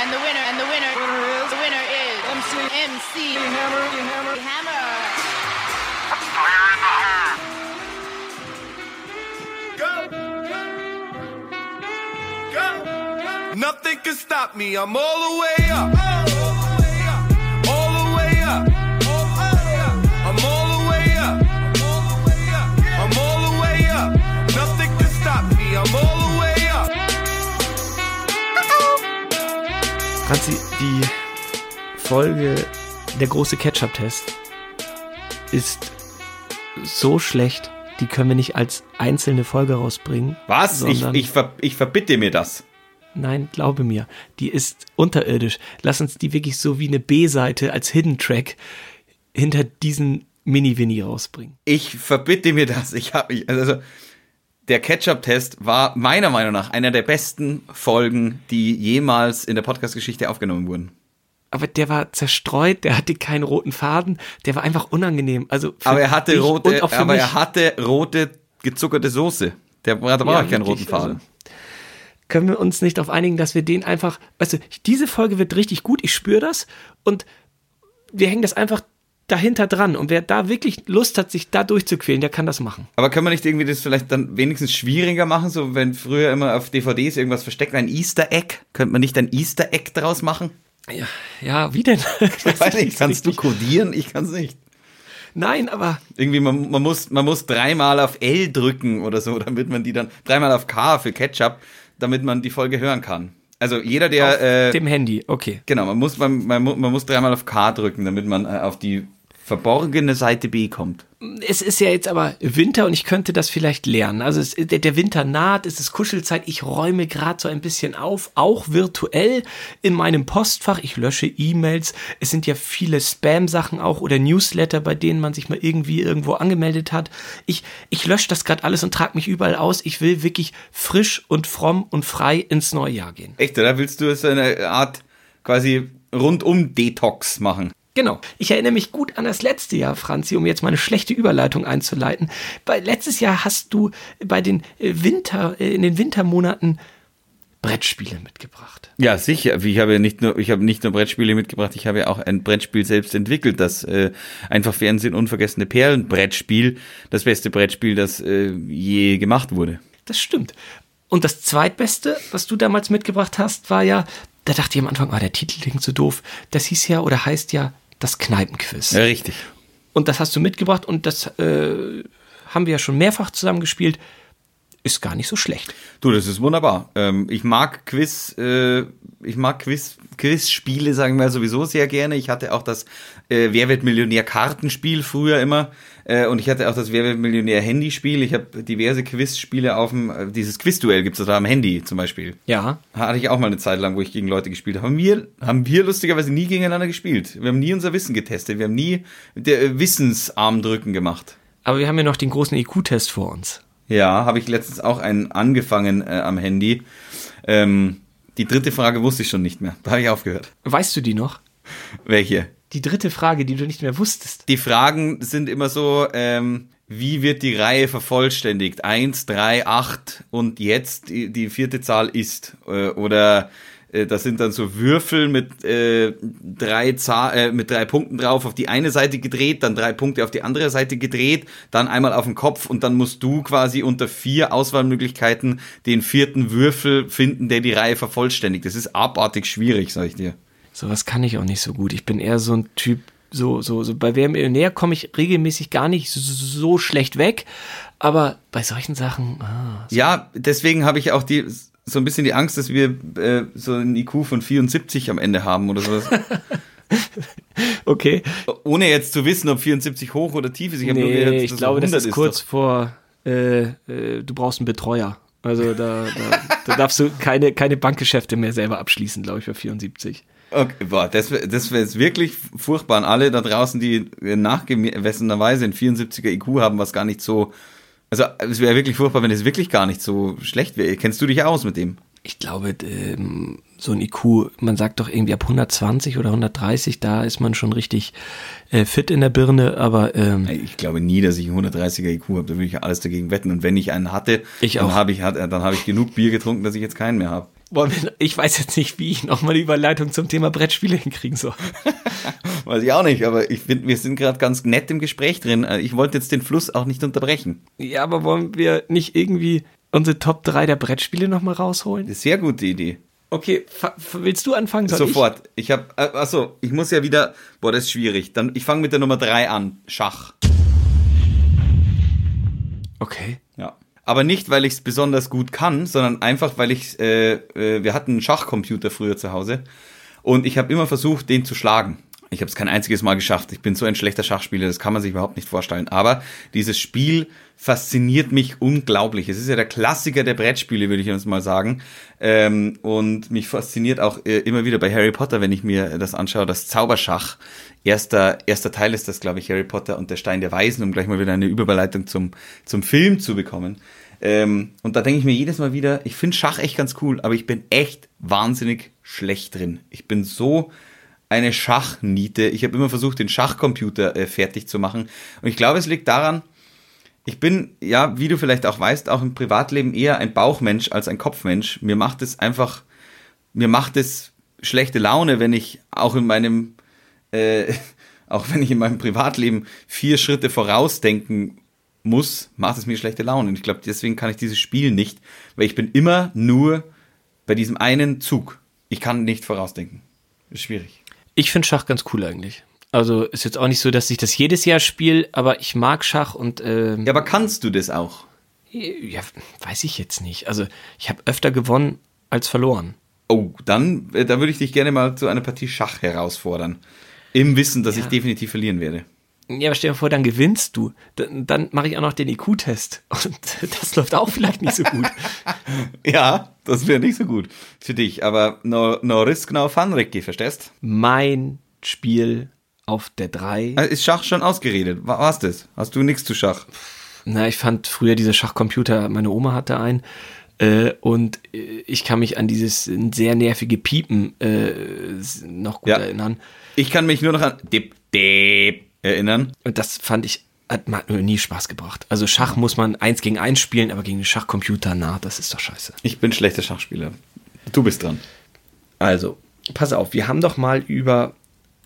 And the winner, and the winner, the winner is MC, MC Hammer, Hammer, Hammer. Go. Go. Go. Nothing can stop me. I'm all the way up. Franzi, die Folge Der große Ketchup-Test ist so schlecht, die können wir nicht als einzelne Folge rausbringen. Was? Ich, ich, ver, ich verbitte mir das. Nein, glaube mir, die ist unterirdisch. Lass uns die wirklich so wie eine B-Seite als Hidden Track hinter diesen Mini-Winnie rausbringen. Ich verbitte mir das. Ich habe ich, also der Ketchup-Test war meiner Meinung nach einer der besten Folgen, die jemals in der Podcast-Geschichte aufgenommen wurden. Aber der war zerstreut, der hatte keinen roten Faden, der war einfach unangenehm. Also Aber er hatte rote, aber mich. er hatte rote gezuckerte Soße. Der hatte Ja, auch keinen roten Faden. also- können wir uns nicht darauf einigen, dass wir den einfach, weißt du, diese Folge wird richtig gut, ich spüre das und wir hängen das einfach dahinter dran und wer da wirklich Lust hat, sich da durchzuquälen, der kann das machen. Aber können wir nicht irgendwie das vielleicht dann wenigstens schwieriger machen, so wenn früher immer auf DVDs irgendwas versteckt, ein Easter Egg? Könnte man nicht ein Easter Egg draus machen? Ja, ja wie denn? Ich weiß nicht, kannst du codieren? Ich kann es nicht. Nein, aber Irgendwie, man, man, muss, man muss dreimal auf L drücken oder so, damit man die dann, dreimal auf K für Ketchup, damit man die Folge hören kann. Also jeder, der, äh, dem Handy, okay. genau, man muss, man, man, man muss dreimal auf K drücken, damit man äh, auf die verborgene Seite B kommt. Es ist ja jetzt aber Winter und ich könnte das vielleicht lernen. Also es, der, der Winter naht, es ist Kuschelzeit. Ich räume gerade so ein bisschen auf, auch virtuell in meinem Postfach. Ich lösche E-Mails. Es sind ja viele Spam-Sachen auch oder Newsletter, bei denen man sich mal irgendwie irgendwo angemeldet hat. Ich, ich lösche das gerade alles und trage mich überall aus. Ich will wirklich frisch und fromm und frei ins neue Jahr gehen. Echt, oder? Willst du so eine Art quasi rundum Detox machen? Genau. Ich erinnere mich gut an das letzte Jahr, Franzi, um jetzt mal eine schlechte Überleitung einzuleiten. Bei, letztes Jahr hast du bei den äh, Winter, äh, in den Wintermonaten Brettspiele mitgebracht. Ja, sicher. Ich habe ja nicht nur, ich habe nicht nur Brettspiele mitgebracht, ich habe ja auch ein Brettspiel selbst entwickelt, das äh, einfach Fernsehen unvergessene Perlen Brettspiel, das beste Brettspiel, das äh, je gemacht wurde. Das stimmt. Und das zweitbeste, was du damals mitgebracht hast, war ja, da dachte ich am Anfang, ah, der Titel klingt so doof. Das hieß ja oder heißt ja das Kneipenquiz. Ja, richtig. Und das hast du mitgebracht und das äh, haben wir ja schon mehrfach zusammen gespielt. Ist gar nicht so schlecht. Du, das ist wunderbar. Ähm, ich mag Quiz, äh, ich mag Quiz, Quizspiele, sagen wir sowieso sehr gerne. Ich hatte auch das äh, Wer wird Millionär Kartenspiel früher immer. Äh, und ich hatte auch das Wer wird Millionär Handyspiel. Ich habe diverse Quizspiele auf dem, äh, dieses Quizduell gibt's da am Handy zum Beispiel. Ja. Hatte ich auch mal eine Zeit lang, wo ich gegen Leute gespielt habe. Haben wir, haben wir lustigerweise nie gegeneinander gespielt. Wir haben nie unser Wissen getestet. Wir haben nie der äh, Wissensarmdrücken gemacht. Aber wir haben ja noch den großen IQ-Test vor uns. Ja, habe ich letztens auch einen angefangen äh, am Handy. Ähm, die dritte Frage wusste ich schon nicht mehr. Da habe ich aufgehört. Weißt du die noch? Welche? Die dritte Frage, die du nicht mehr wusstest. Die Fragen sind immer so, ähm, wie wird die Reihe vervollständigt? Eins, drei, acht und jetzt die, die vierte Zahl ist. Äh, oder äh, das sind dann so Würfel mit, äh, drei Zahl, äh, mit drei Punkten drauf auf die eine Seite gedreht, dann drei Punkte auf die andere Seite gedreht, dann einmal auf den Kopf und dann musst du quasi unter vier Auswahlmöglichkeiten den vierten Würfel finden, der die Reihe vervollständigt. Das ist abartig schwierig, sag ich dir. Sowas kann ich auch nicht so gut. Ich bin eher so ein Typ, so, so, so bei Wer Millionär komme ich regelmäßig gar nicht so, so schlecht weg. Aber bei solchen Sachen, ah, Ja, deswegen habe ich auch die so ein bisschen die Angst, dass wir äh, so ein IQ von 74 am Ende haben oder sowas. okay. Ohne jetzt zu wissen, ob 74 hoch oder tief ist. Ich, hab nur gehört, Nee, ich glaube, das 100 ist kurz doch. vor, äh, äh, du brauchst einen Betreuer. Also da, da, da darfst du keine, keine Bankgeschäfte mehr selber abschließen, glaube ich, bei 74. Okay, boah, das wäre das wär jetzt wirklich furchtbar an alle da draußen, die nachgemessenerweise ein 74er IQ haben, was gar nicht so. Also es wäre wirklich furchtbar, wenn es wirklich gar nicht so schlecht wäre. Kennst du dich aus mit dem? Ich glaube, ähm, so ein IQ, man sagt doch irgendwie ab 120 oder 130, da ist man schon richtig äh, fit in der Birne, aber ähm, Ich glaube nie, dass ich einen 130er IQ habe. Da würde ich alles dagegen wetten. Und wenn ich einen hatte, Ich dann habe ich, dann habe ich genug Bier getrunken, dass ich jetzt keinen mehr habe. Wollen wir, ich weiß jetzt nicht, wie ich nochmal eine Überleitung zum Thema Brettspiele hinkriegen soll. Weiß ich auch nicht, aber ich finde, wir sind gerade ganz nett im Gespräch drin. Äh, Ich wollte jetzt den Fluss auch nicht unterbrechen. Ja, aber wollen wir nicht irgendwie unsere Top 3 der Brettspiele nochmal rausholen? Sehr gute Idee. Okay, willst du anfangen? Soll Sofort. Ich habe, äh, achso, ich muss ja wieder, boah, das ist schwierig. Dann, ich fange mit der Nummer drei an. Schach. Ich? Okay. Ja. Aber nicht, weil ich es besonders gut kann, sondern einfach, weil ich, äh, äh, wir hatten einen Schachcomputer früher zu Hause und ich habe immer versucht, den zu schlagen. Ich habe es kein einziges Mal geschafft. Ich bin so ein schlechter Schachspieler, das kann man sich überhaupt nicht vorstellen. Aber dieses Spiel fasziniert mich unglaublich. Es ist ja der Klassiker der Brettspiele, würde ich jetzt mal sagen. Ähm, und mich fasziniert auch äh, immer wieder bei Harry Potter, wenn ich mir das anschaue, das Zauberschach. Erster, erster Teil ist das, glaube ich, Harry Potter und der Stein der Weisen, um gleich mal wieder eine Überleitung zum, zum Film zu bekommen. Ähm, und da denke ich mir jedes Mal wieder, ich finde Schach echt ganz cool, aber ich bin echt wahnsinnig schlecht drin. Ich bin so eine Schachniete. Ich habe immer versucht, den Schachcomputer äh, fertig zu machen. Und ich glaube, es liegt daran, ich bin, ja, wie du vielleicht auch weißt, auch im Privatleben eher ein Bauchmensch als ein Kopfmensch. Mir macht es einfach, mir macht es schlechte Laune, wenn ich auch in meinem, äh, auch wenn ich in meinem Privatleben vier Schritte vorausdenken muss, macht es mir schlechte Laune. Und ich glaube, deswegen kann ich dieses Spiel nicht, weil ich bin immer nur bei diesem einen Zug. Ich kann nicht vorausdenken. Ist schwierig. Ich finde Schach ganz cool eigentlich. Also ist jetzt auch nicht so, dass ich das jedes Jahr spiele, aber ich mag Schach und ähm, Ja, aber kannst du das auch? ja, weiß ich jetzt nicht. Also ich habe öfter gewonnen als verloren. Oh, dann, äh, da würde ich dich gerne mal zu einer Partie Schach herausfordern. Im Wissen, dass ich definitiv verlieren werde. Ja, aber stell dir vor, dann gewinnst du. Dann, dann mache ich auch noch den IQ-Test. Und das läuft auch vielleicht nicht so gut. Ja, das wäre nicht so gut für dich. Aber no, no risk, no fun, Ricky, verstehst? Mein Spiel auf der 3. Äh, Ist Schach schon ausgeredet? Wa- Was das? Hast du nichts zu Schach? Na, ich fand früher diese Schachcomputer, meine Oma hatte einen. Äh, und äh, ich kann mich an dieses sehr nervige Piepen äh, noch gut Ja. erinnern. Ich kann mich nur noch an Dip, Dip erinnern. Und das fand ich, hat mir nie Spaß gebracht. Also Schach muss man eins gegen eins spielen, aber gegen den Schachcomputer, na, das ist doch scheiße. Ich bin schlechter Schachspieler. Du bist dran. Also, pass auf, wir haben doch mal über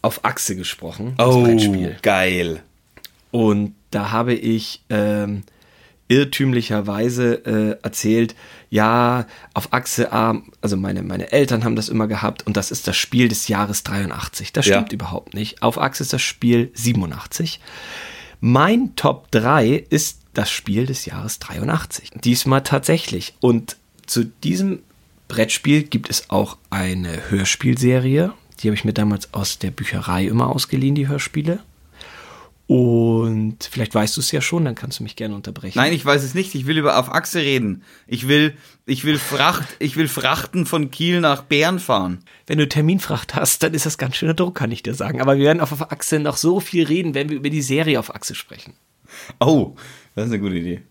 auf Achse gesprochen, Oh, geil. Und da habe ich ähm, irrtümlicherweise äh, erzählt, ja, auf Achse A, also meine, meine Eltern haben das immer gehabt und das ist das Spiel des Jahres 83. Das Ja. stimmt überhaupt nicht. Auf Achse ist das Spiel 87. Mein Top 3 ist das Spiel des Jahres 83. Diesmal tatsächlich. Und zu diesem Brettspiel gibt es auch eine Hörspielserie. Die habe ich mir damals aus der Bücherei immer ausgeliehen, die Hörspiele. Und vielleicht weißt du es ja schon, dann kannst du mich gerne unterbrechen. Nein, ich weiß es nicht. Ich will über auf Achse reden. Ich will, ich will Fracht, ich will Frachten von Kiel nach Bern fahren. Wenn du Terminfracht hast, dann ist das ganz schöner Druck, kann ich dir sagen. Aber wir werden auf auf Achse noch so viel reden, wenn wir über die Serie auf Achse sprechen. Oh, das ist eine gute Idee.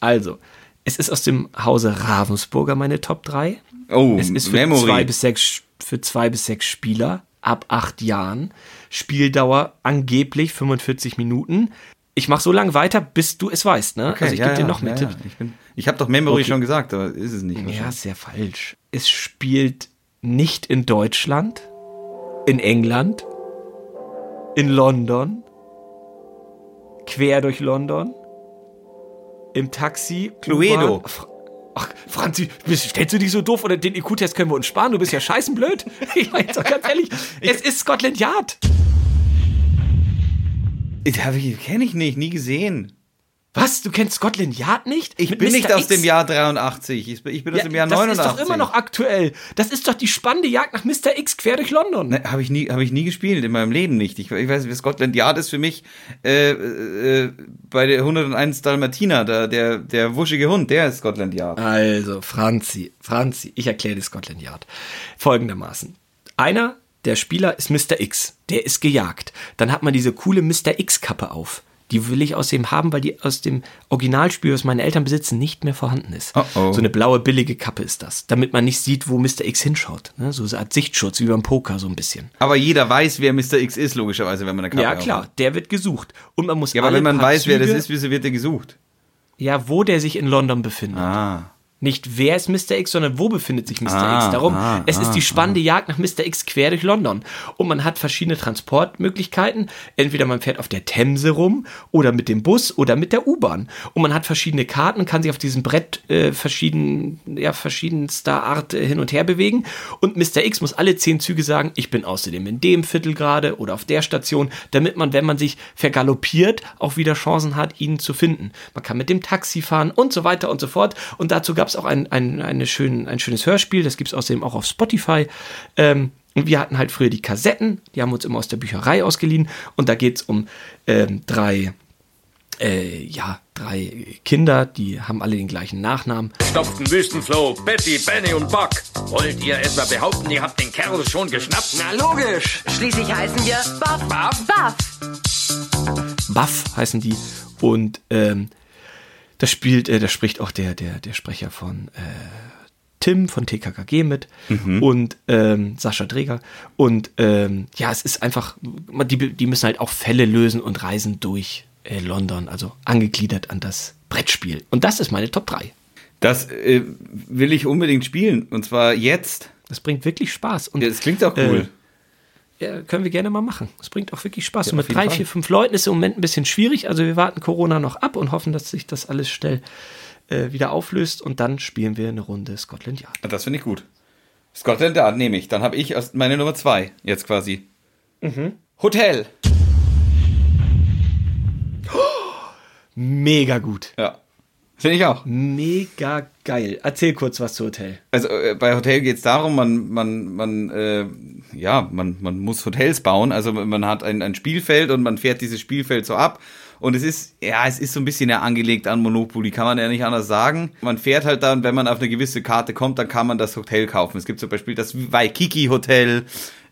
Also, es ist aus dem Hause Ravensburger meine Top 3. Oh, Es ist für Memory. zwei, bis sechs, für zwei bis sechs Spieler ab acht Jahren. Spieldauer angeblich 45 Minuten. Ich mache so lange weiter, bis du es weißt. Ne? Okay, also ich ja, gebe dir noch mehr ja, Tipps. ja. Ich, bin- ich habe doch Memory Okay. schon gesagt, aber ist es nicht. Ja, ja falsch. Es spielt nicht in Deutschland, in England, in London, quer durch London, im Taxi. Cluedo. U-Bahn. Ach, Franzi, bist- stellst du dich so doof oder den IQ-Test können wir uns sparen? Du bist ja scheißenblöd. Ich meine doch ganz ehrlich, es ist Scotland Yard. Ich, kenne ich nicht, nie gesehen. Was? Du kennst Scotland Yard nicht? Ich Mit bin nicht Mr. aus X? dem Jahr 83. Ich bin, ich bin aus dem Jahr das 89. ist doch immer noch aktuell. Das ist doch die spannende Jagd nach Mr. X quer durch London. Ne, habe ich nie, habe ich nie gespielt in meinem Leben nicht. Ich, ich weiß, wie Scotland Yard ist für mich äh, äh, bei der 101 Dalmatiner, der, der, der wuschige Hund, der ist Scotland Yard. Also, Franzi, Franzi, ich erkläre dir Scotland Yard. Folgendermaßen. Einer der Spieler ist Mr. X. Der ist gejagt. Dann hat man diese coole Mr. X-Kappe auf. Die will ich aus dem haben, weil die aus dem Originalspiel, was meine Eltern besitzen, nicht mehr vorhanden ist. Oh oh. So eine blaue, billige Kappe ist das. Damit man nicht sieht, wo Mr. X hinschaut. Ne? So eine Art Sichtschutz, wie beim Poker, so ein bisschen. Aber jeder weiß, wer Mr. X ist, logischerweise, wenn man eine Kappe ja, aufhat. klar, der wird gesucht. Und man muss Ja, aber wenn man weiß, wer das ist, wieso wird er gesucht? Ja, wo der sich in London befindet. Ah. Nicht wer ist Mr. X, sondern wo befindet sich Mr. Ah, X. Darum, ah, es ist ah, die spannende Jagd nach Mr. X quer durch London. Und man hat verschiedene Transportmöglichkeiten. Entweder man fährt auf der Themse rum oder mit dem Bus oder mit der U-Bahn. Und man hat verschiedene Karten und kann sich auf diesem Brett äh, verschieden, ja, verschiedenster Art äh, hin und her bewegen. Und Mr. X muss alle zehn Züge sagen, ich bin außerdem in dem Viertel gerade oder auf der Station, damit man, wenn man sich vergaloppiert, auch wieder Chancen hat, ihn zu finden. Man kann mit dem Taxi fahren und so weiter und so fort. Und dazu gab es auch ein, ein, eine schön, ein schönes Hörspiel, das gibt es außerdem auch auf Spotify. Ähm, und wir hatten halt früher die Kassetten, die haben wir uns immer aus der Bücherei ausgeliehen. Und da geht es um ähm, drei, äh, ja, drei Kinder, die haben alle den gleichen Nachnamen. Stopften Wüstenfloh, Betty, Benny und Buck. Wollt ihr etwa behaupten, ihr habt den Kerl schon geschnappt? Na logisch. Schließlich heißen wir Buff. Buff? Buff. Buff heißen die. Und ähm, das spielt, äh, da spricht auch der, der, der Sprecher von äh, Tim von TKKG mit und ähm, Sascha Dreger. Und ähm, ja, es ist einfach, die, die müssen halt auch Fälle lösen und reisen durch äh, London, also angegliedert an das Brettspiel. Und das ist meine Top 3. Das äh, will ich unbedingt spielen. Und zwar jetzt. Das bringt wirklich Spaß. Und Ja, das klingt auch cool. Ja, können wir gerne mal machen. Es bringt auch wirklich Spaß. Ja, und mit drei, Fall. vier, fünf Leuten ist im Moment ein bisschen schwierig. Also wir warten Corona noch ab und hoffen, dass sich das alles schnell äh, wieder auflöst. Und dann spielen wir eine Runde Scotland Yard. das finde ich gut. Scotland Yard nehme ich. Dann habe ich meine Nummer zwei jetzt quasi. Hotel. Mega gut. Ja. Finde ich auch. Mega geil. Erzähl kurz was zu Hotel. Also äh, bei Hotel geht es darum, man, man, man, äh, ja, man, man muss Hotels bauen. Also man hat ein, ein Spielfeld und man fährt dieses Spielfeld so ab. Und es ist, ja, es ist so ein bisschen ja angelegt an Monopoly, kann man ja nicht anders sagen. Man fährt halt dann, wenn man auf eine gewisse Karte kommt, dann kann man das Hotel kaufen. Es gibt zum Beispiel das Waikiki Hotel,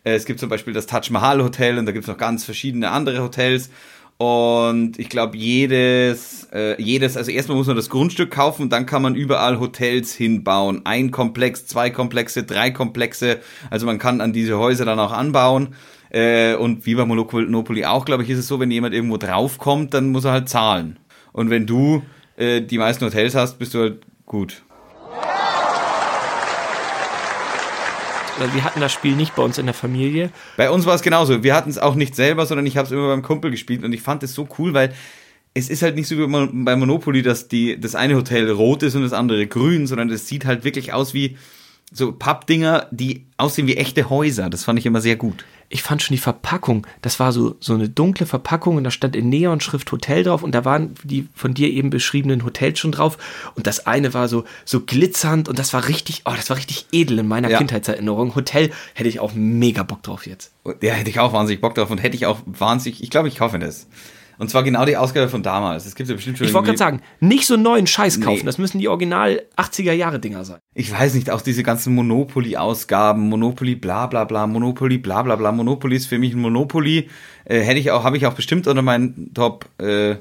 äh, es gibt zum Beispiel das Taj Mahal Hotel und da gibt es noch ganz verschiedene andere Hotels. Und ich glaube, jedes, äh, jedes, also erstmal muss man das Grundstück kaufen dann kann man überall Hotels hinbauen. Ein Komplex, zwei Komplexe, drei Komplexe. Also man kann an diese Häuser dann auch anbauen. Äh, und wie bei Monopoly auch, glaube ich, ist es so, wenn jemand irgendwo draufkommt, dann muss er halt zahlen. Und wenn du äh, die meisten Hotels hast, bist du halt gut. Wir hatten das Spiel nicht bei uns in der Familie. Bei uns war es genauso. Wir hatten es auch nicht selber, sondern ich habe es immer beim Kumpel gespielt und ich fand es so cool, weil es ist halt nicht so wie bei Monopoly, dass die, das eine Hotel rot ist und das andere grün, sondern es sieht halt wirklich aus wie so Pappdinger, die aussehen wie echte Häuser. Das fand ich immer sehr gut. Ich fand schon die Verpackung, das war so, so eine dunkle Verpackung und da stand in Neonschrift Hotel drauf und da waren die von dir eben beschriebenen Hotels schon drauf und das eine war so, so glitzernd und das war richtig, oh, das war richtig edel in meiner Ja. Kindheitserinnerung. Hotel hätte ich auch mega Bock drauf jetzt. Ja, hätte ich auch wahnsinnig Bock drauf und hätte ich auch wahnsinnig, ich glaube, ich kaufe das. Und zwar genau die Ausgabe von damals. Es gibt ja bestimmt schon Ich wollte gerade sagen, nicht so einen neuen Scheiß kaufen, Nee. das müssen die Original 80er Jahre Dinger sein. ich weiß nicht, auch diese ganzen Monopoly-Ausgaben, Monopoly bla bla bla, Monopoly bla bla bla, Monopoly ist für mich ein Monopoly. Äh, hätte ich auch, habe ich auch bestimmt unter meinen Top, äh,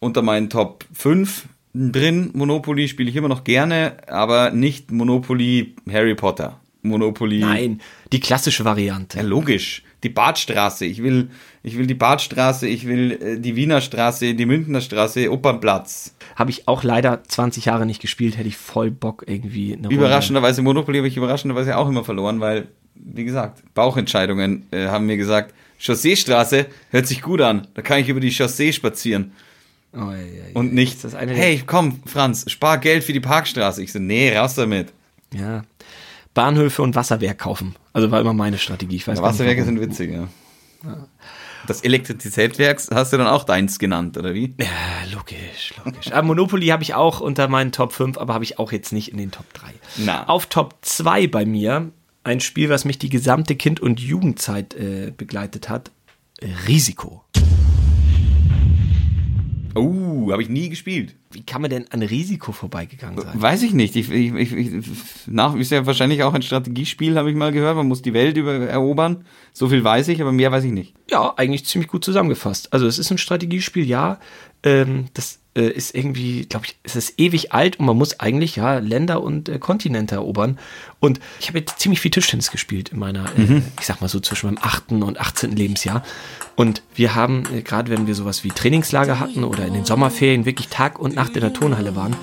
unter meinen Top 5 drin. Monopoly spiele ich immer noch gerne, aber nicht Monopoly Harry Potter. Monopoly. Nein, die klassische Variante. Ja, logisch. Die Badstraße. Ich will, ich will die Badstraße, ich will äh, die Wiener Straße, die Münchner Straße, Opernplatz. Habe ich auch leider 20 Jahre nicht gespielt, hätte ich voll Bock irgendwie eine Runde- Überraschenderweise Monopoly habe ich überraschenderweise auch immer verloren, weil, wie gesagt, Bauchentscheidungen äh, haben mir gesagt, Chausseestraße hört sich gut an, da kann ich über die Chaussee spazieren Oh, ja, ja, und nicht, hey, komm, Franz, spar Geld für die Parkstraße. Ich so, nee, raus damit. Ja. Bahnhöfe und Wasserwerk kaufen. Also war immer meine Strategie. Ich weiß nicht, Wasserwerke warum. sind witzig, ja. Das Elektrizitätswerk hast du dann auch deins genannt, oder wie? Ja, logisch, logisch. Aber Monopoly habe ich auch unter meinen Top 5, aber habe ich auch jetzt nicht in den Top 3. Na. Auf Top 2 bei mir ein Spiel, was mich die gesamte Kind- und Jugendzeit äh, begleitet hat. Risiko. Habe ich nie gespielt. Wie kann man denn an Risiko vorbeigegangen sein? Weiß ich nicht. Ich, ich, ich, ich, nach ist ja wahrscheinlich auch ein Strategiespiel, habe ich mal gehört. Man muss die Welt über, erobern. So viel weiß ich, aber mehr weiß ich nicht. Ja, eigentlich ziemlich gut zusammengefasst. Also es ist ein Strategiespiel, ja. Ähm, das äh, ist irgendwie, glaube ich, es ist ewig alt und man muss eigentlich ja Länder und äh, Kontinente erobern. Und ich habe jetzt ziemlich viel Tischtennis gespielt in meiner, äh, ich sag mal so zwischen meinem 8. und 18. Lebensjahr. Und wir haben, äh, gerade wenn wir sowas wie Trainingslager hatten oder in den Sommerferien wirklich Tag und Nacht in der Turnhalle waren,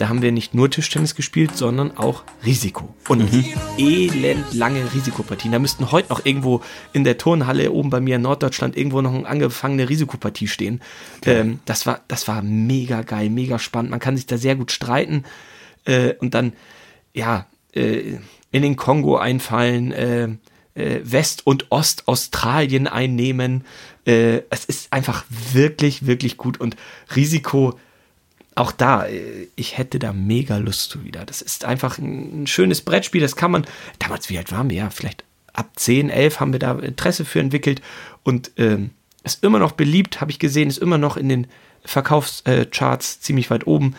Da haben wir nicht nur Tischtennis gespielt, sondern auch Risiko. Und elend lange Risikopartien. Da müssten heute noch irgendwo in der Turnhalle oben bei mir in Norddeutschland irgendwo noch eine angefangene Risikopartie stehen. Ähm, das, war, das war mega geil, mega spannend. Man kann sich da sehr gut streiten. Äh, und dann, ja, äh, in den Kongo einfallen, äh, äh, West- und Ostaustralien einnehmen. Äh, es ist einfach wirklich, wirklich gut und Risiko. Auch da, äh, ich hätte da mega Lust zu wieder. Das ist einfach ein, schönes Brettspiel. Das kann man, damals, wie alt waren wir? Ja, vielleicht ab 10, 11 haben wir da Interesse für entwickelt und ähm, ist immer noch beliebt, habe ich gesehen, ist immer noch in den Verkaufscharts ziemlich weit oben.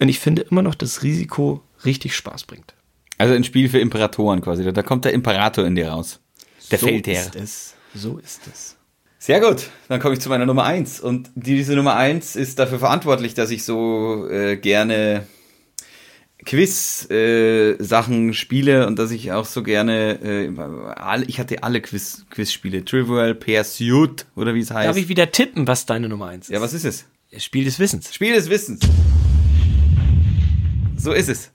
Und ich finde immer noch, dass Risiko richtig Spaß bringt. Also ein Spiel für Imperatoren quasi. Da- Da kommt der Imperator in dir raus. Der so Feldherr. ist es. So ist es. Sehr gut, dann komme ich zu meiner Nummer eins Und diese Nummer eins ist dafür verantwortlich, dass ich so äh, gerne Quiz-Sachen spiele und dass ich auch so gerne, äh, alle, ich hatte alle Quiz- Quiz-Spiele. Trivial Pursuit oder wie es heißt. Darf ich wieder tippen, was deine Nummer 1 ist? ja, was ist es? Spiel des Wissens. Spiel des Wissens. So ist es.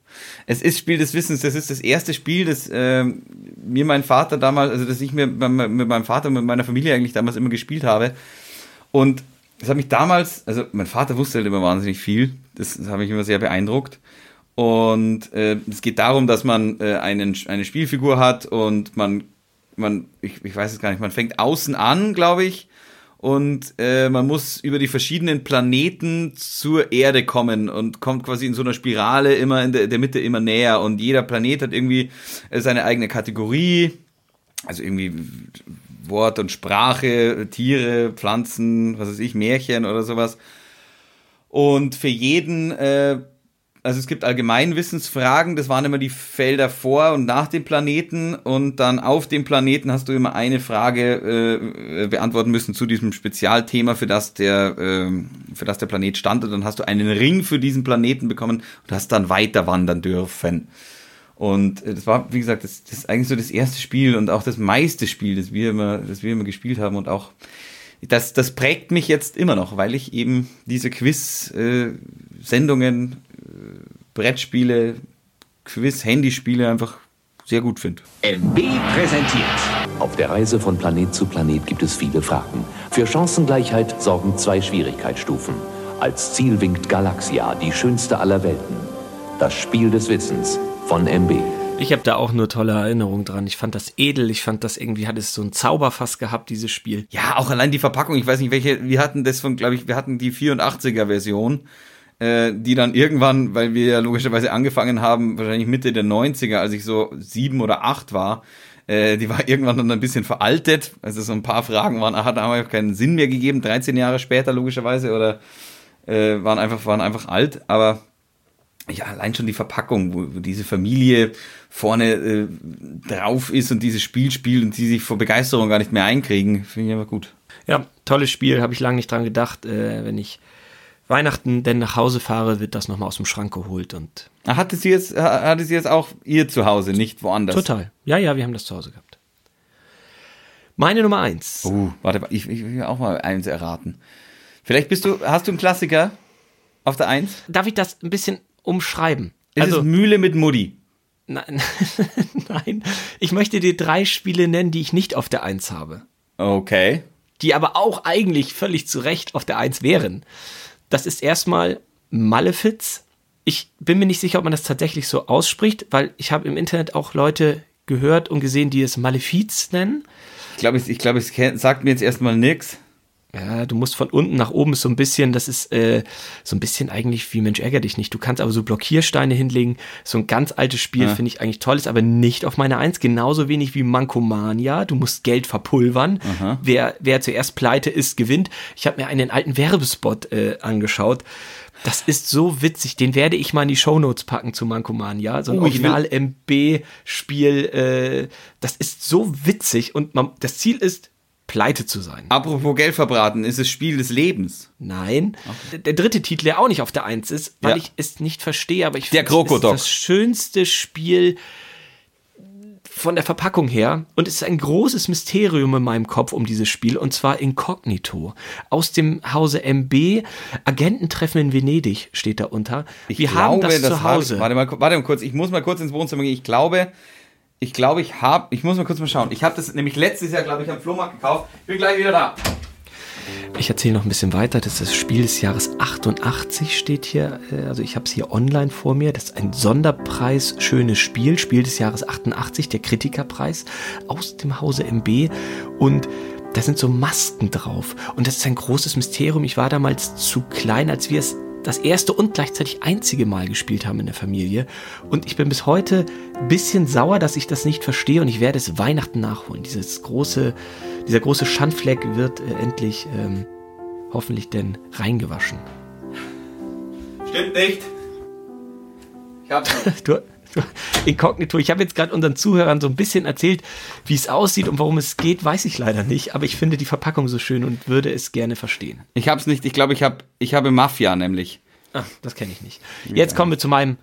Es ist Spiel des Wissens. Das ist das erste Spiel, das ähm, mir mein Vater damals, also das ich mir mit meinem Vater und mit meiner Familie eigentlich damals immer gespielt habe. Und das hat mich damals, also mein Vater wusste halt immer wahnsinnig viel. Das, das hat mich immer sehr beeindruckt. Und äh, es geht darum, dass man äh, einen, eine Spielfigur hat und man, man ich, ich weiß es gar nicht, man fängt außen an, glaube ich, und äh, man muss über die verschiedenen Planeten zur Erde kommen und kommt quasi in so einer Spirale immer in der, der Mitte immer näher und jeder Planet hat irgendwie äh, seine eigene Kategorie, also irgendwie Wort und Sprache, Tiere, Pflanzen, was weiß ich, Märchen oder sowas. Und für jeden, äh, also es gibt Allgemeinwissensfragen, das waren immer die Felder vor und nach dem Planeten und dann auf dem Planeten hast du immer eine Frage äh, beantworten müssen zu diesem Spezialthema, für das der, äh, für das der Planet stand und dann hast du einen Ring für diesen Planeten bekommen und hast dann weiter wandern dürfen. Und äh, das war, wie gesagt, das, das ist eigentlich so das erste Spiel und auch das meiste Spiel, das wir immer, das wir immer gespielt haben und auch das, das prägt mich jetzt immer noch, weil ich eben diese Quiz-Sendungen, Brettspiele, Quiz-Handyspiele einfach sehr gut finde. MB präsentiert. Auf der Reise von Planet zu Planet gibt es viele Fragen. Für Chancengleichheit sorgen zwei Schwierigkeitsstufen. Als Ziel winkt Galaxia, die schönste aller Welten. Das Spiel des Wissens von MB. Ich habe da auch nur tolle Erinnerungen dran. Ich fand das edel. Ich fand das irgendwie, hat es so ein Zauberfass gehabt, dieses Spiel. Ja, auch allein die Verpackung, ich weiß nicht welche, wir hatten das von, glaube ich, wir hatten die 84er Version, äh, die dann irgendwann, weil wir ja logischerweise angefangen haben, wahrscheinlich Mitte der 90er, als ich so sieben oder acht war, äh, die war irgendwann dann ein bisschen veraltet. Also so ein paar Fragen waren, hat aber keinen Sinn mehr gegeben, 13 Jahre später logischerweise, oder äh, waren einfach, waren einfach alt, aber ja, allein schon die Verpackung, wo, wo diese Familie vorne äh, drauf ist und dieses Spiel spielt und die sich vor Begeisterung gar nicht mehr einkriegen, finde ich einfach gut. Ja, tolles Spiel. Habe ich lange nicht dran gedacht. Äh, wenn ich Weihnachten denn nach Hause fahre, wird das nochmal aus dem Schrank geholt und Ah, Hatte sie jetzt, ha- hatte sie jetzt auch ihr zu Hause, nicht woanders? total. Ja, ja, wir haben das zu Hause gehabt. Meine Nummer eins. Uh, warte, ich, ich will auch mal eins erraten. Vielleicht bist du, hast du einen Klassiker auf der Eins? Darf ich das ein bisschen umschreiben? Ist es Mühle mit Mutti? Nein, nein. Ich möchte dir drei Spiele nennen, die ich nicht auf der Eins habe. Okay. Die aber auch eigentlich völlig zu Recht auf der Eins wären. Das ist erstmal Malefiz. Ich bin mir nicht sicher, ob man das tatsächlich so ausspricht, weil ich habe im Internet auch Leute gehört und gesehen, die es Malefiz nennen. Ich glaube, ich, ich glaube, es sagt mir jetzt erstmal nix. Ja, du musst von unten nach oben so ein bisschen, das ist äh, so ein bisschen eigentlich wie Mensch ärger dich nicht. Du kannst aber so Blockiersteine hinlegen. So ein ganz altes Spiel finde ich eigentlich toll, ist aber nicht auf meiner Eins. Genauso wenig wie Mankomania. Du musst Geld verpulvern. Wer, wer zuerst pleite ist, gewinnt. Ich habe mir einen alten Werbespot äh, angeschaut. Das ist so witzig. Den werde ich mal in die Shownotes packen zu Mankomania. So ein Oh, Original-MB-Spiel. Äh, das ist so witzig und man, das Ziel ist, pleite zu sein. Apropos Geld verbraten, ist es Spiel des Lebens. Nein. Der dritte Titel, der auch nicht auf der Eins ist, weil Ja. ich es nicht verstehe, aber ich finde, es ist das schönste Spiel von der Verpackung her und es ist ein großes Mysterium in meinem Kopf um dieses Spiel und zwar Incognito aus dem Hause MB Agententreffen in Venedig steht da unter. Ich Wir glaube, haben das, das zu hab Hause. Ich, warte mal, warte mal kurz. Ich muss mal kurz ins Wohnzimmer gehen. Ich glaube, ich glaube, ich habe, ich muss mal kurz mal schauen. Ich habe das nämlich letztes Jahr, glaube ich, am Flohmarkt gekauft. Bin gleich wieder da. Ich erzähle noch ein bisschen weiter. Das ist das Spiel des Jahres 88 steht hier. Äh, Also ich habe es hier online vor mir. Das ist ein Sonderpreis, schönes Spiel. Spiel des Jahres 88, der Kritikerpreis aus dem Hause MB. Und da sind so Masken drauf. Und das ist ein großes Mysterium. Ich war damals zu klein, als wir es das erste und gleichzeitig einzige Mal gespielt haben in der Familie. Und ich bin bis heute ein bisschen sauer, dass ich das nicht verstehe und ich werde es Weihnachten nachholen. Dieses große, dieser große Schandfleck wird äh, endlich ähm, hoffentlich denn reingewaschen. Stimmt nicht. Ich du, inkognito, ich habe jetzt gerade unseren Zuhörern so ein bisschen erzählt, wie es aussieht und worum es geht, weiß ich leider nicht, aber ich finde die Verpackung so schön und würde es gerne verstehen. ich hab's nicht. Ich glaube, ich habe ich habe Mafia nämlich. Ah, das kenne ich nicht. Jetzt kommen wir zu meinem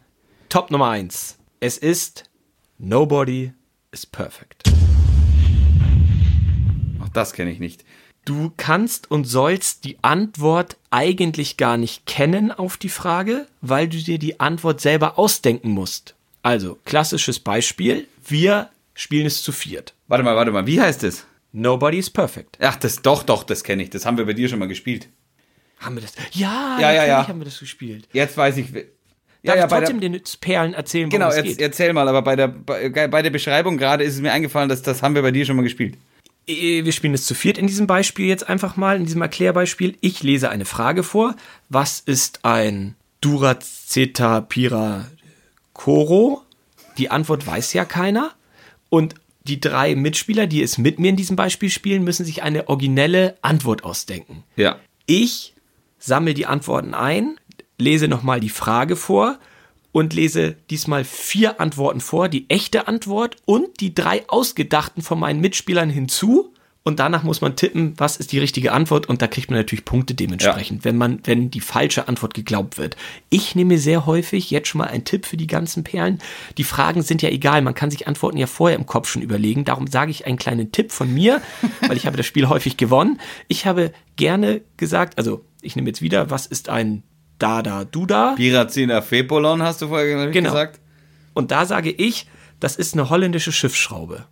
Top Nummer 1. Es ist Nobody is Perfect. Auch das kenne ich nicht. Du kannst und sollst die Antwort eigentlich gar nicht kennen auf die Frage, weil du dir die Antwort selber ausdenken musst. Also, klassisches Beispiel, wir spielen es zu viert. Warte mal, warte mal. Wie heißt es? Nobody is perfect. Ach, das doch, doch, das kenne ich. Das haben wir bei dir schon mal gespielt. Haben wir das? Ja, Ja, ja, ja. haben wir das gespielt. Jetzt weiß ich. Ja, Darf ja, ich trotzdem der, den Perlen erzählen, genau, geht? erzähl mal, aber bei der, bei, bei der Beschreibung gerade ist es mir eingefallen, dass das haben wir bei dir schon mal gespielt. Äh, Wir spielen es zu viert in diesem Beispiel jetzt einfach mal, in diesem Erklärbeispiel. Ich lese eine Frage vor. Was ist ein Duraceta Pira Coro? Die Antwort weiß ja keiner. Und die drei Mitspieler, die es mit mir in diesem Beispiel spielen, müssen sich eine originelle Antwort ausdenken. Ja. Ich sammle die Antworten ein, lese nochmal die Frage vor und lese diesmal vier Antworten vor, die echte Antwort und die drei ausgedachten von meinen Mitspielern hinzu. Und danach muss man tippen, was ist die richtige Antwort und da kriegt man natürlich Punkte dementsprechend, wenn man, wenn die falsche Antwort geglaubt wird. Ich nehme sehr häufig, jetzt schon mal ein Tipp für die ganzen Perlen. Die Fragen sind ja egal, man kann sich Antworten ja vorher im Kopf schon überlegen. Darum sage ich einen kleinen Tipp von mir, weil ich habe das Spiel häufig gewonnen. Ich habe gerne gesagt, also ich nehme jetzt wieder, was ist ein Dada Duda? Pirazina Fepolon hast du vorher Genau. gesagt. Und da sage ich, das ist eine holländische Schiffsschraube.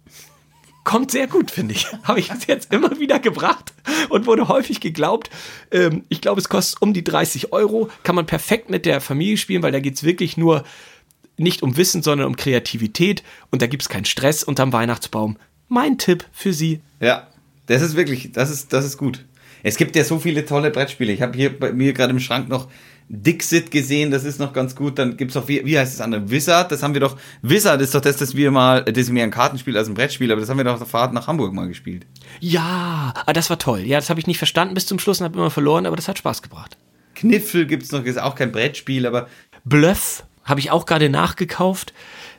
Kommt sehr gut, finde ich. Habe ich jetzt immer wieder gebracht und wurde häufig geglaubt. Ähm, ich glaube, es kostet um die 30 Euro. Kann man perfekt mit der Familie spielen, weil da geht's wirklich nur nicht um Wissen, sondern um Kreativität. Und da gibt's keinen Stress unterm Weihnachtsbaum. Mein Tipp für Sie. Ja, das ist wirklich, das ist, das ist gut. Es gibt ja so viele tolle Brettspiele. Ich habe hier bei mir gerade im Schrank noch Dixit gesehen, das ist noch ganz gut. Dann gibt's noch, wie, wie heißt das andere? Wizard, das haben wir doch, Wizard ist doch das, das wir mal, das ist mehr ein Kartenspiel als ein Brettspiel, aber das haben wir doch auf der Fahrt nach Hamburg mal gespielt. Ja, ah, das war toll. Ja, das habe ich nicht verstanden bis zum Schluss und habe immer verloren, aber das hat Spaß gebracht. Kniffel gibt's noch, ist auch kein Brettspiel, aber Bluff habe ich auch gerade nachgekauft.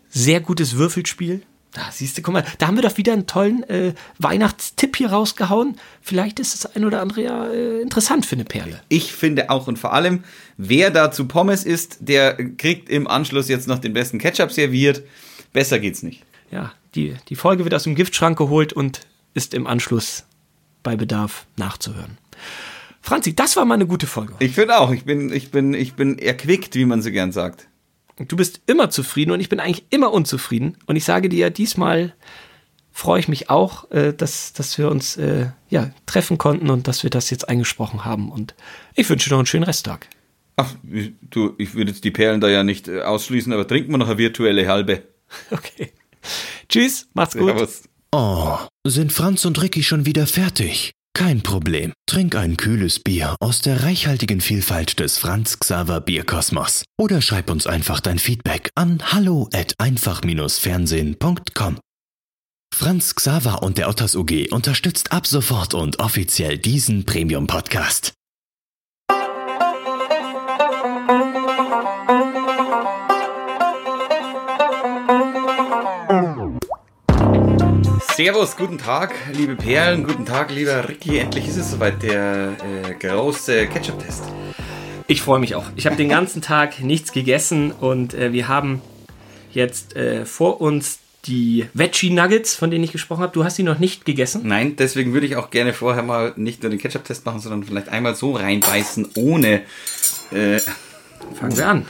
Sehr gutes Würfelspiel. Da siehst du, guck mal, da haben wir doch wieder einen tollen äh, Weihnachtstipp hier rausgehauen. Vielleicht ist das ein oder andere ja äh, interessant für eine Perle. ich finde auch und vor allem, wer da zu Pommes isst, der kriegt im Anschluss jetzt noch den besten Ketchup serviert. Besser geht's nicht. Ja, die, die Folge wird aus dem Giftschrank geholt und ist im Anschluss bei Bedarf nachzuhören. Franzi, das war mal eine gute Folge. Ich finde auch, ich bin, ich bin, ich bin erquickt, wie man so gern sagt. Du bist immer zufrieden und ich bin eigentlich immer unzufrieden. Und ich sage dir, diesmal freue ich mich auch, äh, dass, dass wir uns äh, ja, treffen konnten und dass wir das jetzt eingesprochen haben. Und ich wünsche dir noch einen schönen Resttag. Ach, du, ich würde jetzt die Perlen da ja nicht äh, ausschließen, aber trinken wir noch eine virtuelle halbe. Okay. Tschüss, macht's gut. Servus. Oh, sind Franz und Ricky schon wieder fertig? Kein Problem. Trink ein kühles Bier aus der reichhaltigen Vielfalt des Franz Xaver Bierkosmos. Oder schreib uns einfach dein Feedback an hallo at einfach-fernsehen.com. Franz Xaver und der Otters UG unterstützt ab sofort und offiziell diesen Premium-Podcast. Servus, guten Tag, liebe Perlen, guten Tag, lieber Ricky. Endlich ist es soweit, der äh, große Ketchup-Test. Ich freue mich auch. Ich habe den ganzen Tag nichts gegessen und äh, wir haben jetzt äh, vor uns die Veggie Nuggets, von denen ich gesprochen habe. Du hast die noch nicht gegessen. Nein, deswegen würde ich auch gerne vorher mal nicht nur den Ketchup-Test machen, sondern vielleicht einmal so reinbeißen, ohne. Äh, Fangen wir an.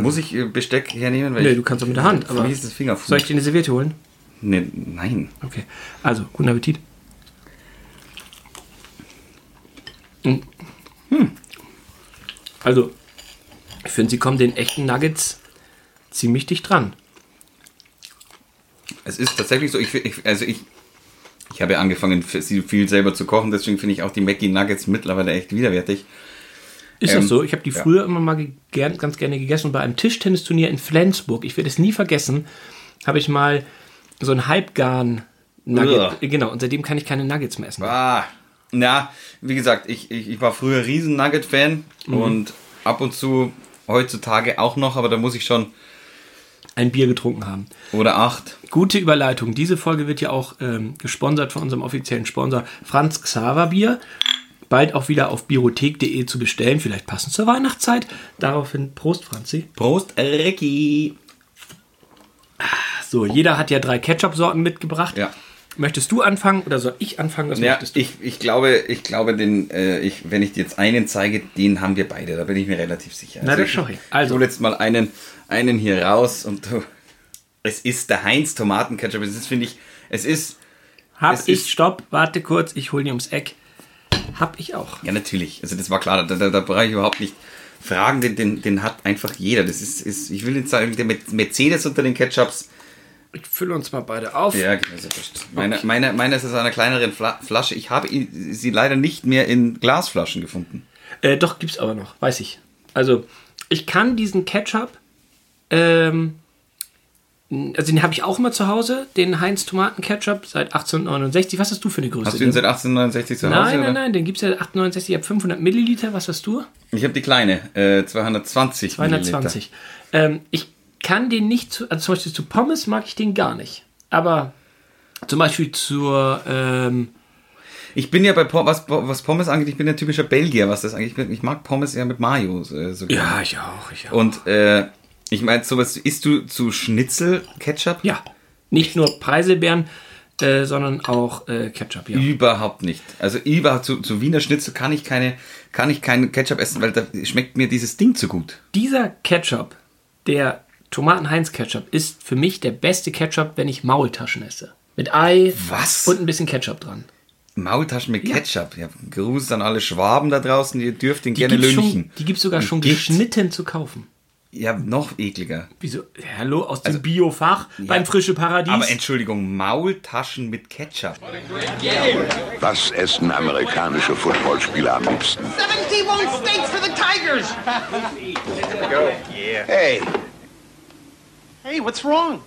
muss ich äh, Besteck hernehmen? Weil Nee, du kannst doch mit der Hand, aber- mich ist das Fingerfood. Soll ich dir eine Serviette holen? Nee, nein. Okay. Also, guten Appetit. Mm. Hm. Also, ich finde, sie kommen den echten Nuggets ziemlich dicht dran. Es ist tatsächlich so, ich, ich also ich, ich habe ja angefangen, viel viel selber zu kochen, deswegen finde ich auch die Mackie Nuggets mittlerweile echt widerwärtig. Ist Ähm, das so? Ich habe die ja. früher immer mal ge- gern, ganz gerne gegessen. Und bei einem Tischtennisturnier in Flensburg, ich werde es nie vergessen, habe ich mal so ein Halbgarn-Nugget. Ugh. Genau, und seitdem kann ich keine Nuggets mehr essen. Ah, na, wie gesagt, ich, ich, ich war früher riesen Nugget-Fan Mhm. und ab und zu heutzutage auch noch, aber da muss ich schon Ein Bier getrunken haben. oder acht. Gute Überleitung. Diese Folge wird ja auch ähm, gesponsert von unserem offiziellen Sponsor Franz Xaver Bier. Bald auch wieder auf biothek.de zu bestellen, vielleicht passend zur Weihnachtszeit. Daraufhin Prost, Franzi. Prost, Ricky. So, jeder hat ja drei Ketchup-Sorten mitgebracht. Ja. Möchtest du anfangen oder soll ich anfangen? Was Ja, ich, ich glaube, ich glaube, den, äh, ich, wenn ich dir jetzt einen zeige, den haben wir beide. Da bin ich mir relativ sicher. Na, das ich, schau her. Also, Also. hol jetzt mal einen, einen hier raus und du, es ist der Heinz Tomatenketchup. Es ist, finde ich, es ist, Hab es ich, ist- stopp, warte kurz, ich hole dir ums Eck. Hab ich auch. ja natürlich. Also das war klar. Da, da, da brauche ich überhaupt nicht fragen. Den, den, den hat einfach jeder. Das ist, ist, ich will jetzt sagen, der Mer- Mercedes unter den Ketchups. Ich fülle uns mal beide auf. Ja, genau, so wurscht. Meine, meine, meine ist aus einer kleineren Fla Flasche. Ich habe sie leider nicht mehr in Glasflaschen gefunden. Äh, doch, gibt's aber noch, weiß ich. Also, ich kann diesen Ketchup, ähm, also den habe ich auch immer zu Hause, den Heinz Tomaten Ketchup seit 1869. Was hast du für eine Größe? Hast du ihn seit 1869 zu Hause? Nein, oder? nein, nein, den gibt's ja 1869, ich habe 500 Milliliter, was hast du? Ich habe die kleine, äh, 220. 220. Ähm, ich kann den nicht zu, also zum Beispiel zu Pommes mag ich den gar nicht. Aber zum Beispiel zur, ähm, Ich bin ja bei was, was Pommes angeht, ich bin ja typischer Belgier, was das angeht. Ich, mag Pommes ja mit Mayo äh, so gerne. ich auch, ich auch. Und äh, ich meine, sowas isst du zu Schnitzel Ketchup? ja, nicht nur Preiselbeeren, äh, sondern auch äh, Ketchup, ja. Überhaupt nicht. Also überhaupt zu, zu Wiener Schnitzel kann ich keine, kann ich keinen Ketchup essen, weil da schmeckt mir dieses Ding zu gut. Dieser Ketchup, der Tomaten-Heinz-Ketchup, ist für mich der beste Ketchup, wenn ich Maultaschen esse. Mit Ei Was? und ein bisschen Ketchup dran. Maultaschen mit Ketchup. Ja, Gruß an alle Schwaben da draußen, ihr dürft ihn Die gerne gibt's, lünchen. schon, die gibt's sogar schon Gibt's? geschnitten zu kaufen. Ja, noch ekliger. Wieso? Hallo, aus dem Biofach beim Frische Paradies. Aber Entschuldigung, Maultaschen mit Ketchup. Was essen amerikanische Footballspieler am liebsten? 70 won't steaks for the Tigers. Hey, Hey, what's wrong?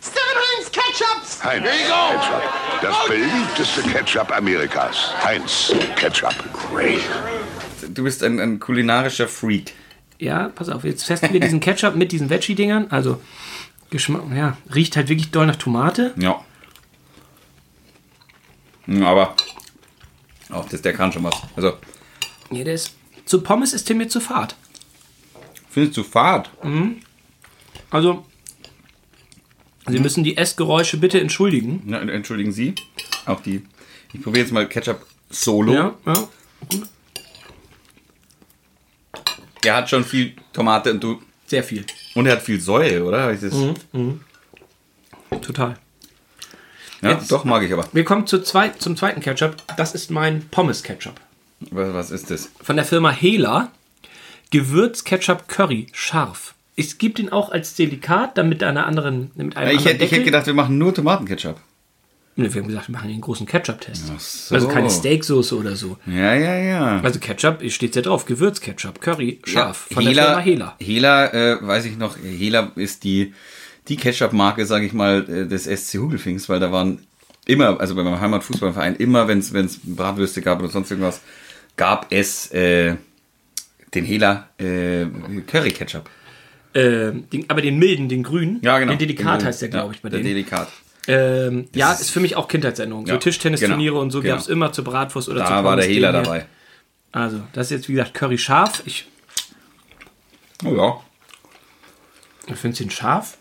Seven Heinz Ketchups. Heinz Ketchup. Das beliebteste Ketchup Amerikas. Heinz Ketchup. Great. Du bist ein, ein kulinarischer Freak. ja, pass auf, jetzt testen wir diesen Ketchup mit diesen Veggie-Dingern. Also, Geschmack, ja, riecht halt wirklich doll nach Tomate. Ja. Hm, Aber auch das, der kann schon was. Also, Ja, der ist, zu Pommes ist der mir zu fad. findest du fad? Also, Sie müssen die Essgeräusche bitte entschuldigen. Ja, entschuldigen Sie. Auch die. Ich probiere jetzt mal Ketchup Solo. Ja, ja. Er hat schon viel Tomate und du. Sehr viel. Und er hat viel Säure, oder? Ich das, Total. ja, Jetzt- doch mag ich aber. Wir kommen zu zwei, zum zweiten Ketchup. Das ist mein Pommes-Ketchup. Was, was ist das? Von der Firma Hela. Gewürz-Ketchup Curry. Scharf. Es gibt ihn auch als Delikat, dann mit einer anderen, mit einem Ja, ich, anderen hätte, ich hätte gedacht, wir machen nur Tomatenketchup. Ne, wir haben gesagt, wir machen einen großen Ketchup-Test. so. Also keine Steaksoße oder so. Ja, ja, ja. Also Ketchup, steht ja drauf. Gewürz-Ketchup, Curry, scharf. Ja, von der Firma Hela. Hela, äh, weiß ich noch, Hela ist die, die Ketchup-Marke, sage ich mal, äh, des SC Hugelfings, weil da waren immer, also bei meinem Heimatfußballverein, immer, wenn es Bratwürste gab oder sonst irgendwas, gab es äh, den Hela äh, Curry-Ketchup. Ähm, den, aber den milden, den grünen. Ja, genau. Den Delikat Den- heißt der, glaube ich, bei der denen. Delikat. Ähm, ja, ist- für mich auch Kindheitserinnerung. Ja, so Tischtennisturniere genau, und so genau. gab es immer zur Bratwurst oder zur Da war der hier. dabei. Also, das ist jetzt wie gesagt Curry scharf. Ich, Oh ja. ich finde es den scharf.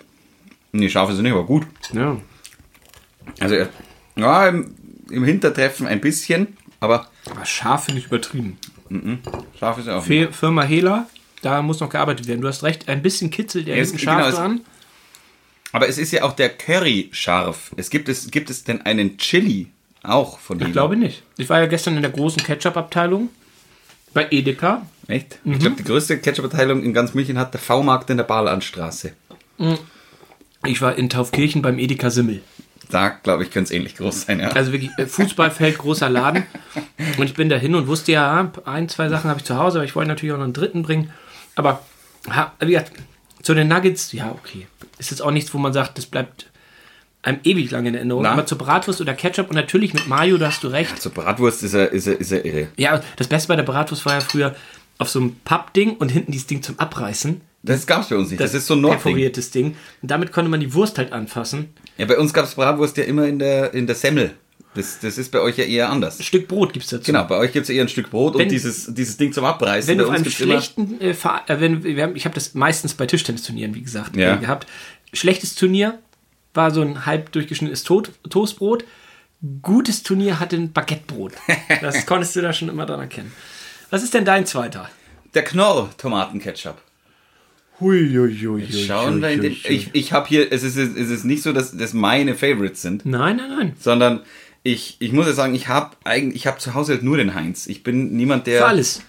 Nee, scharf ist es nicht, aber gut. Ja. Also, ja, im, im Hintertreffen ein bisschen, aber Aber scharf finde ich übertrieben. scharf ist er auch nicht. Fe- Firma Hela, da muss noch gearbeitet werden. Du hast recht, ein bisschen kitzelt der Ja, hinten scharf genau, dran. Aber es ist ja auch der Curry scharf. Es gibt es, gibt es denn einen Chili auch von Ich Hela? glaube nicht. Ich war ja gestern in der großen Ketchup-Abteilung bei Edeka. Echt? Mhm. Ich glaube, die größte Ketchup-Abteilung in ganz München hat der V-Markt in der Balanstraße. Ich war in Taufkirchen beim Edeka Simmel. Da, glaube ich, könnte es ähnlich groß sein, ja. Also wirklich äh, Fußballfeld, großer Laden. Und ich bin da hin und wusste ja, ein, zwei Sachen habe ich zu Hause, aber ich wollte natürlich auch noch einen dritten bringen. Aber ha, wie gesagt, zu den Nuggets, ja, okay. Ist jetzt auch nichts, wo man sagt, das bleibt einem ewig lang in Erinnerung. Na. Aber zur Bratwurst oder Ketchup und natürlich mit Mayo, da hast du recht. Zur Bratwurst ist er, ist er, ist er irre. Ja, das Beste bei der Bratwurst war ja früher auf so einem Pappding und hinten dieses Ding zum Abreißen. Das gab es bei uns nicht. Das, ist so ein Nordding. perforiertes Ding. Und damit konnte man die Wurst halt anfassen. Ja, bei uns gab es Bratwurst ja immer in der, in der Semmel. Das, das ist bei euch ja eher anders. Ein Stück Brot gibt es dazu. Genau, bei euch gibt es eher ein Stück Brot Wenn- und dieses, dieses Ding zum Abreißen. Wenn bei du immer- schlechten, äh, äh, wenn, wir haben, ich habe das meistens bei Tischtennisturnieren, wie gesagt, Ja. äh, gehabt. Schlechtes Turnier war so ein halb durchgeschnittenes to Toastbrot. Gutes Turnier hatte ein Baguettebrot. Das konntest du da schon immer dran erkennen. Was ist denn dein zweiter? Der Knorr Tomatenketchup. Schauen wir in den. Ich, ich habe hier, es ist, es ist nicht so, dass das meine Favorites sind, Nein, nein, nein. sondern ich, ich muss ja sagen, ich habe eigentlich, ich habe zu Hause halt nur den Heinz. Ich bin niemand, der. Für alles.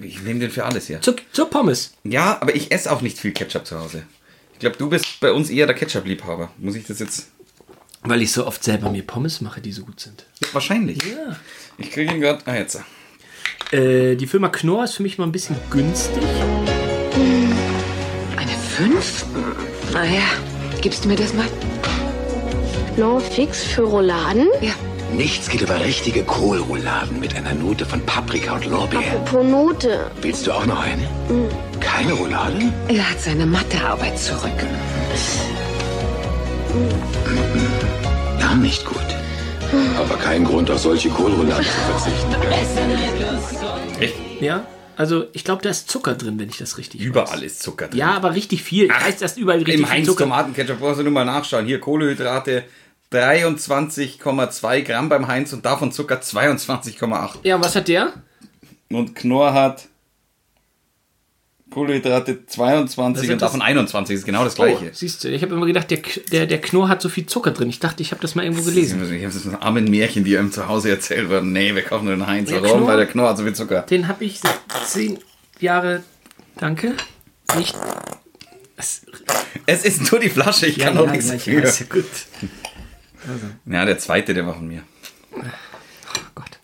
Ich nehme den für alles, ja. Zur, zur Pommes. Ja, aber ich esse auch nicht viel Ketchup zu Hause. Ich glaube, du bist bei uns eher der Ketchup-Liebhaber. Muss ich das jetzt. Weil ich so oft selber mir Pommes mache, die so gut sind. Wahrscheinlich. Ja. Ich kriege ihn gerade. Ah, jetzt. Äh, die Firma Knorr ist für mich mal ein bisschen günstig. Eine 5? Naja, gibst du mir das mal? No fix für Rouladen? Ja. Nichts geht über richtige Kohlrouladen mit einer Note von Paprika und Lorbeer. Apropos Note. Willst du auch noch eine? Keine Roulade? Er hat seine Mathearbeit zurück. Gar nicht gut. Aber kein Grund, auf solche Kohlrouladen zu verzichten. Ja, also ich glaube, da ist Zucker drin, wenn ich das richtig Überall weiß. ist Zucker drin. Ja, aber richtig viel. Ich weiß, dass überall richtig Im viel Heinz Zucker Tomatenketchup brauchst du nur mal nachschauen. Hier Kohlehydrate 23,2 Gramm beim Heinz und davon Zucker 22,8. Ja, was hat der? Und Knorr hat Kohlehydrate 22 sind und davon das- 21. ist genau das Oh, gleiche. siehst du, ich habe immer gedacht, der, der, der Knorr hat so viel Zucker drin. Ich dachte, ich habe das mal irgendwo gelesen. Ich habe das armen Märchen, die einem zu Hause erzählt werden. Nee, wir kaufen nur den Heinz. Der Warum? Knorr? Weil der Knorr hat so viel Zucker. Den habe ich seit zehn Jahre, danke, nicht... Es, Es ist nur die Flasche, ich ja, kann auch ja, nichts ja, dafür. ja gut. Ja, der zweite, der war von mir. Oh Gott.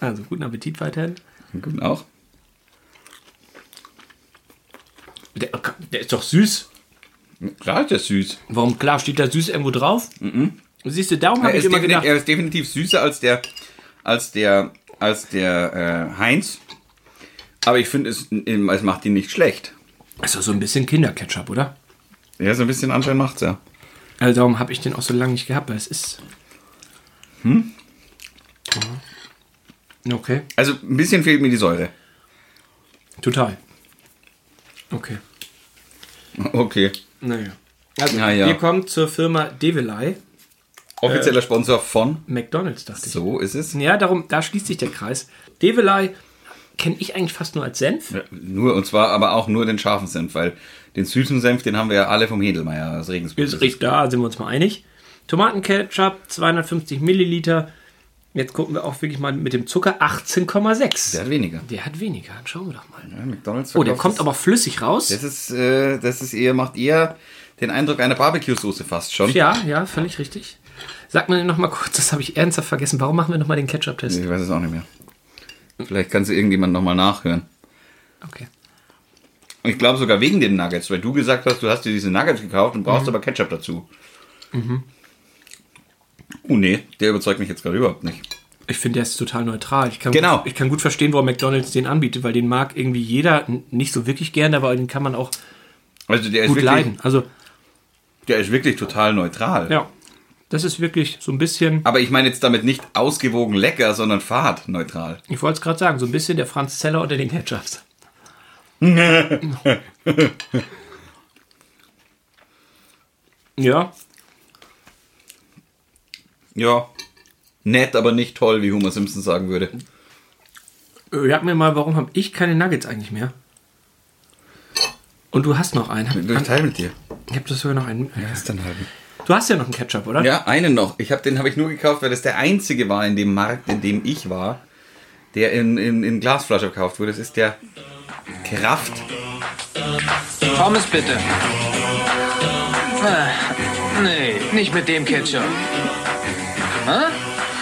Also, guten Appetit weiterhin. Gut auch. Der, der ist doch süß. Klar ist der süß. Warum, klar, steht da süß irgendwo drauf? Siehst du, darum habe ich ist, immer definitiv, gedacht... er ist definitiv süßer als der, als der, als der äh, Heinz. Aber ich finde, es, es macht ihn nicht schlecht. Ist doch so ein bisschen Kinderketchup, oder? Ja, so ein bisschen anscheinend macht's ja. Also darum habe ich den auch so lange nicht gehabt, weil es ist... Hm? Okay, Also ein bisschen fehlt mir die Säure. total. Okay. Okay. Naja. Also, Na ja. wir kommen zur Firma Devilei. Offizieller Sponsor von. McDonalds, dachte ich. So ist es. Ja, darum, da schließt sich der Kreis. Devilei kenne ich eigentlich fast nur als Senf. Ja, nur, und zwar aber auch nur den scharfen Senf, weil den süßen Senf, den haben wir ja alle vom Hedelmeier aus Regensburg. Ist richtig, da sind wir uns mal einig. Tomatenketchup, 250 Milliliter. Jetzt gucken wir auch wirklich mal mit dem Zucker 18,6. Der hat weniger. Der hat weniger. Schauen wir doch mal. Ja, McDonald's Oh, der kommt aber flüssig raus. Das ist, äh, das ist eher, macht eher den Eindruck einer Barbecue-Soße fast schon. Ja, ja, völlig richtig. Sag mir noch mal kurz, das habe ich ernsthaft vergessen. Warum machen wir noch mal den Ketchup-Test? Ich weiß es auch nicht mehr. Vielleicht kannst du irgendjemand nochmal nachhören. Okay. Ich glaube sogar wegen den Nuggets, weil du gesagt hast, du hast dir diese Nuggets gekauft und brauchst aber Ketchup dazu. Mhm. Oh nee, der überzeugt mich jetzt gerade überhaupt nicht. Ich finde, der ist total neutral. Ich kann Genau. Gut, ich kann gut verstehen, warum McDonalds den anbietet, weil den mag irgendwie jeder nicht so wirklich gerne, aber den kann man auch Also der ist gut wirklich, leiden. Also, der ist wirklich total neutral. ja, das ist wirklich so ein bisschen, Aber ich meine jetzt damit nicht ausgewogen lecker, sondern fahrtneutral. ich wollte es gerade sagen, so ein bisschen der Franz Zeller unter den Ketchups. Ja. Ja. Nett, aber nicht toll, wie Homer Simpson sagen würde. Äh, Sag mir mal, warum habe ich keine Nuggets eigentlich mehr? Und du hast noch einen. Ich teile mit dir. Ich habe das sogar noch einen. Ja, ist dann halt. Du hast ja noch einen Ketchup, oder? Ja, einen noch. Ich hab, den habe ich nur gekauft, weil das der einzige war in dem Markt, in dem ich war, der in, in, in Glasflasche verkauft wurde. Das ist der Kraft. Pommes bitte. Ah, nee, nicht mit dem Ketchup.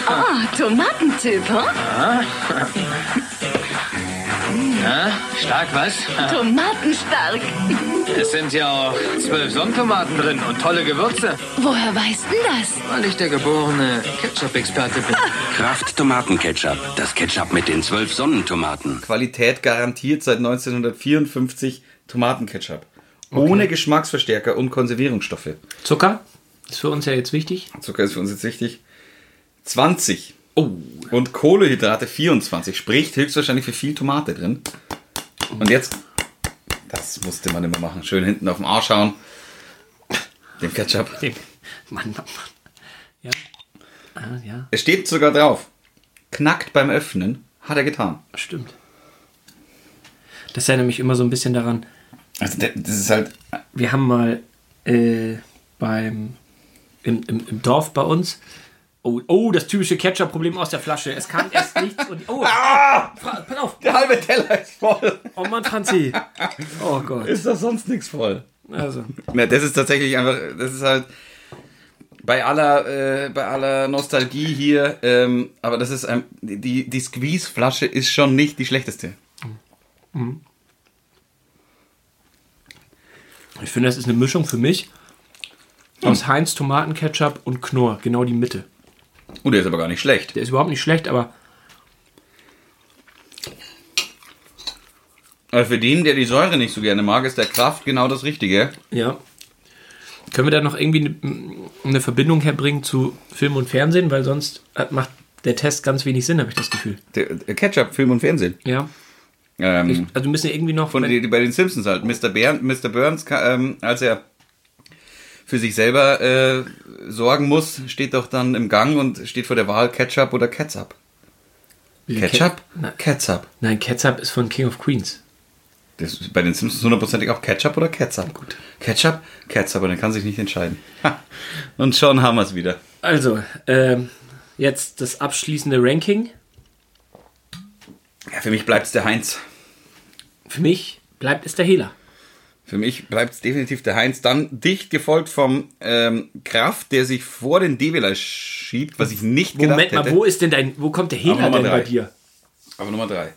Ah, Tomatentyp, hm? Ah. Na, stark was? Tomatenstark. Es sind ja auch zwölf Sonnentomaten drin und tolle Gewürze. Woher weißt denn das? Weil ich der geborene Ketchup-Experte bin. Kraft Tomatenketchup. Das Ketchup mit den zwölf Sonnentomaten. Qualität garantiert seit 1954 Tomatenketchup. Ohne Geschmacksverstärker und Konservierungsstoffe. Zucker ist für uns ja jetzt wichtig. Zucker ist für uns jetzt wichtig. 20. Oh. Und Kohlehydrate 24. Spricht höchstwahrscheinlich für viel Tomate drin. Und jetzt, das musste man immer machen. Schön hinten auf den Arsch hauen. Den Ketchup. Mann, Mann, Mann. Ja. Ah, ja. Es steht sogar drauf. Knackt beim Öffnen. Hat er getan. Stimmt. Das erinnert mich immer so ein bisschen daran. Also das ist halt. Wir haben mal äh, beim im, im, im Dorf bei uns. Oh, oh, das typische Ketchup-Problem aus der Flasche. Es kam erst nichts und. Oh, Ah! Pass auf! Der halbe Teller ist voll. Oh Mann, Franzi. Oh Gott. Ist doch sonst nichts voll. Also. Ja, das ist tatsächlich einfach, das ist halt bei aller, äh, bei aller Nostalgie hier, ähm, aber das ist ein, die, die Squeeze-Flasche ist schon nicht die schlechteste. Mhm. Ich finde, das ist eine Mischung für mich aus Heinz Tomatenketchup und Knorr. Genau die Mitte. Oh, der ist aber gar nicht schlecht. Der ist überhaupt nicht schlecht, aber Aber für den, der die Säure nicht so gerne mag, ist der Kraft genau das Richtige. ja. Können wir da noch irgendwie eine, eine Verbindung herbringen zu Film und Fernsehen? Weil sonst äh, macht der Test ganz wenig Sinn, habe ich das Gefühl. Der, der Ketchup, Film und Fernsehen. Ja. Ähm, Ich, also müssen irgendwie noch. von bei den Simpsons halt. Mr. Bern, Mr. Burns, ähm, als er für sich selber äh, sorgen muss, steht doch dann im Gang und steht vor der Wahl Ketchup oder Ketchup. Ketchup? Nein. Ketchup. Nein, Ketchup ist von King of Queens. Das ist bei den Simpsons hundertprozentig auch Ketchup oder Ketchup. Gut. Ketchup, Ketchup, und er kann sich nicht entscheiden. Ha. Und schon haben wir es wieder. Also, ähm, jetzt das abschließende Ranking. Ja, für mich bleibt es der Heinz. Für mich bleibt es der Hehler. Für mich bleibt es definitiv der Heinz. Dann dicht gefolgt vom ähm, Kraft, der sich vor den Devilei schiebt, was ich nicht gedacht Moment mal, hätte. wo ist denn dein, wo kommt der Hehler denn bei drei. dir? Aber Nummer drei.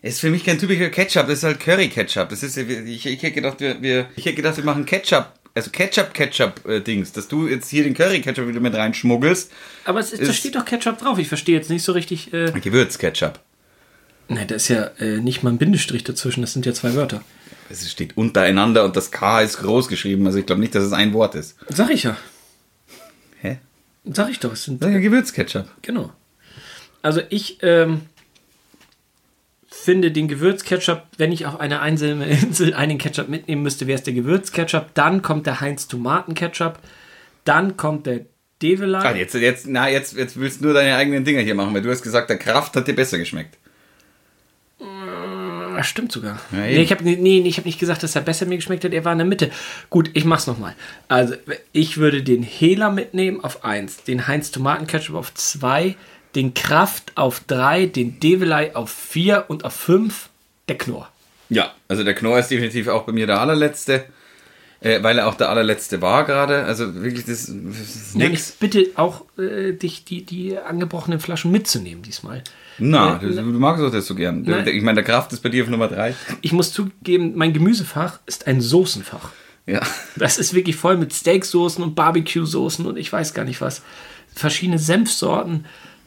Ist für mich kein typischer Ketchup, das ist halt Curry-Ketchup. Das ist, ich, ich hätte gedacht, wir, wir, ich hätte gedacht, wir machen Ketchup, also Ketchup-Ketchup-Dings, dass du jetzt hier den Curry-Ketchup wieder mit reinschmuggelst. Aber es ist, da steht doch Ketchup drauf. Ich verstehe jetzt nicht so richtig. Äh, Gewürz-Ketchup. nein, da ist ja äh, nicht mal ein Bindestrich dazwischen. Das sind ja zwei Wörter. Es steht untereinander und das K ist groß geschrieben, also ich glaube nicht, dass es ein Wort ist. Sag ich ja. Hä? Sag ich doch. Es sind ja Gewürzketchup. Genau. Also ich ähm, finde den Gewürzketchup, wenn ich auf einer einzelnen Insel einen Ketchup mitnehmen müsste, wäre es der Gewürzketchup. Dann kommt der Heinz Tomatenketchup. Dann kommt der Develei. Ah, jetzt, jetzt, na, jetzt, jetzt willst du nur deine eigenen Dinger hier machen, weil du hast gesagt, der Kraft hat dir besser geschmeckt. Das stimmt sogar. Ja, nee, ich habe nee, ich hab nicht gesagt, dass er besser mir geschmeckt hat. Er war in der Mitte. Gut, ich mach's nochmal. Also, ich würde den Hela mitnehmen auf 1, den Heinz Tomatenketchup auf 2, den Kraft auf 3, den Develei auf 4 und auf 5 der Knorr. Ja, also der Knorr ist definitiv auch bei mir der allerletzte, äh, weil er auch der allerletzte war gerade. Also wirklich, das, das Ja, nix. ich bitte auch, äh, dich die, die angebrochenen Flaschen mitzunehmen diesmal. Na, Äh, du, du magst doch das so gern. Nein. Ich meine, der Kraft ist bei dir auf Nummer 3. Ich muss zugeben, mein Gemüsefach ist ein Soßenfach. Ja. Das ist wirklich voll mit Steaksoßen und Barbecue-Soßen und ich weiß gar nicht was. Verschiedene Senfsorten.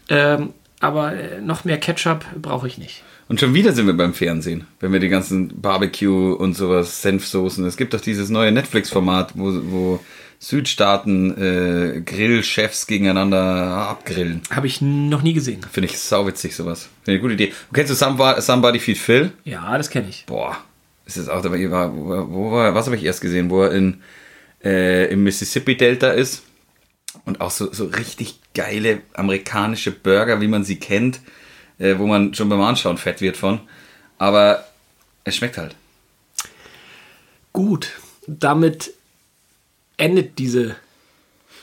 Ähm, aber äh, noch mehr Ketchup brauche ich nicht. Und schon wieder sind wir beim Fernsehen, wenn wir die ganzen Barbecue und sowas, Senfsoßen. Es gibt doch dieses neue Netflix-Format, wo, wo Südstaaten äh, Grillchefs gegeneinander abgrillen. Habe ich noch nie gesehen. Finde ich sauwitzig, sowas. Finde ich eine gute Idee. Kennst du Somebody, Somebody Feed Phil? Ja, das kenne ich. Boah, ist das auch dabei, wo, wo war, was habe ich erst gesehen, wo er in äh, im Mississippi-Delta ist. Und auch so, so richtig geile amerikanische Burger, wie man sie kennt, äh, wo man schon beim Anschauen fett wird von. Aber es schmeckt halt. Gut, damit endet diese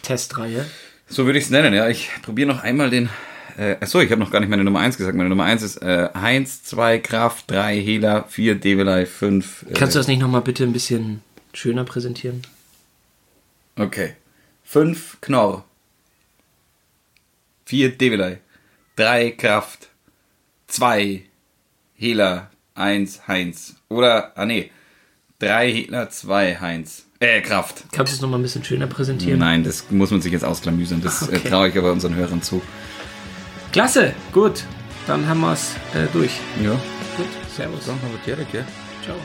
Testreihe. So würde ich es nennen, ja. Ich probiere noch einmal den. Äh, achso, ich habe noch gar nicht meine Nummer 1 gesagt. Meine Nummer 1 ist äh, Heinz, 2 Kraft, 3 Hela, 4 Develei, 5. Äh, Kannst du das nicht nochmal bitte ein bisschen schöner präsentieren? Okay. 5 Knorr. 4 Develei. 3 Kraft. 2 Hela. 1 Heinz. Oder, ah nee. 3 Hela, 2 Heinz. Äh, Kraft. Kannst du es nochmal ein bisschen schöner präsentieren? Nein, das muss man sich jetzt ausklamüsern. Das äh, Okay. traue ich aber unseren Hörern zu. Klasse, gut. Dann haben wir es äh, durch. Ja. Gut, servus. Dann haben wir direkt, ja. Ciao.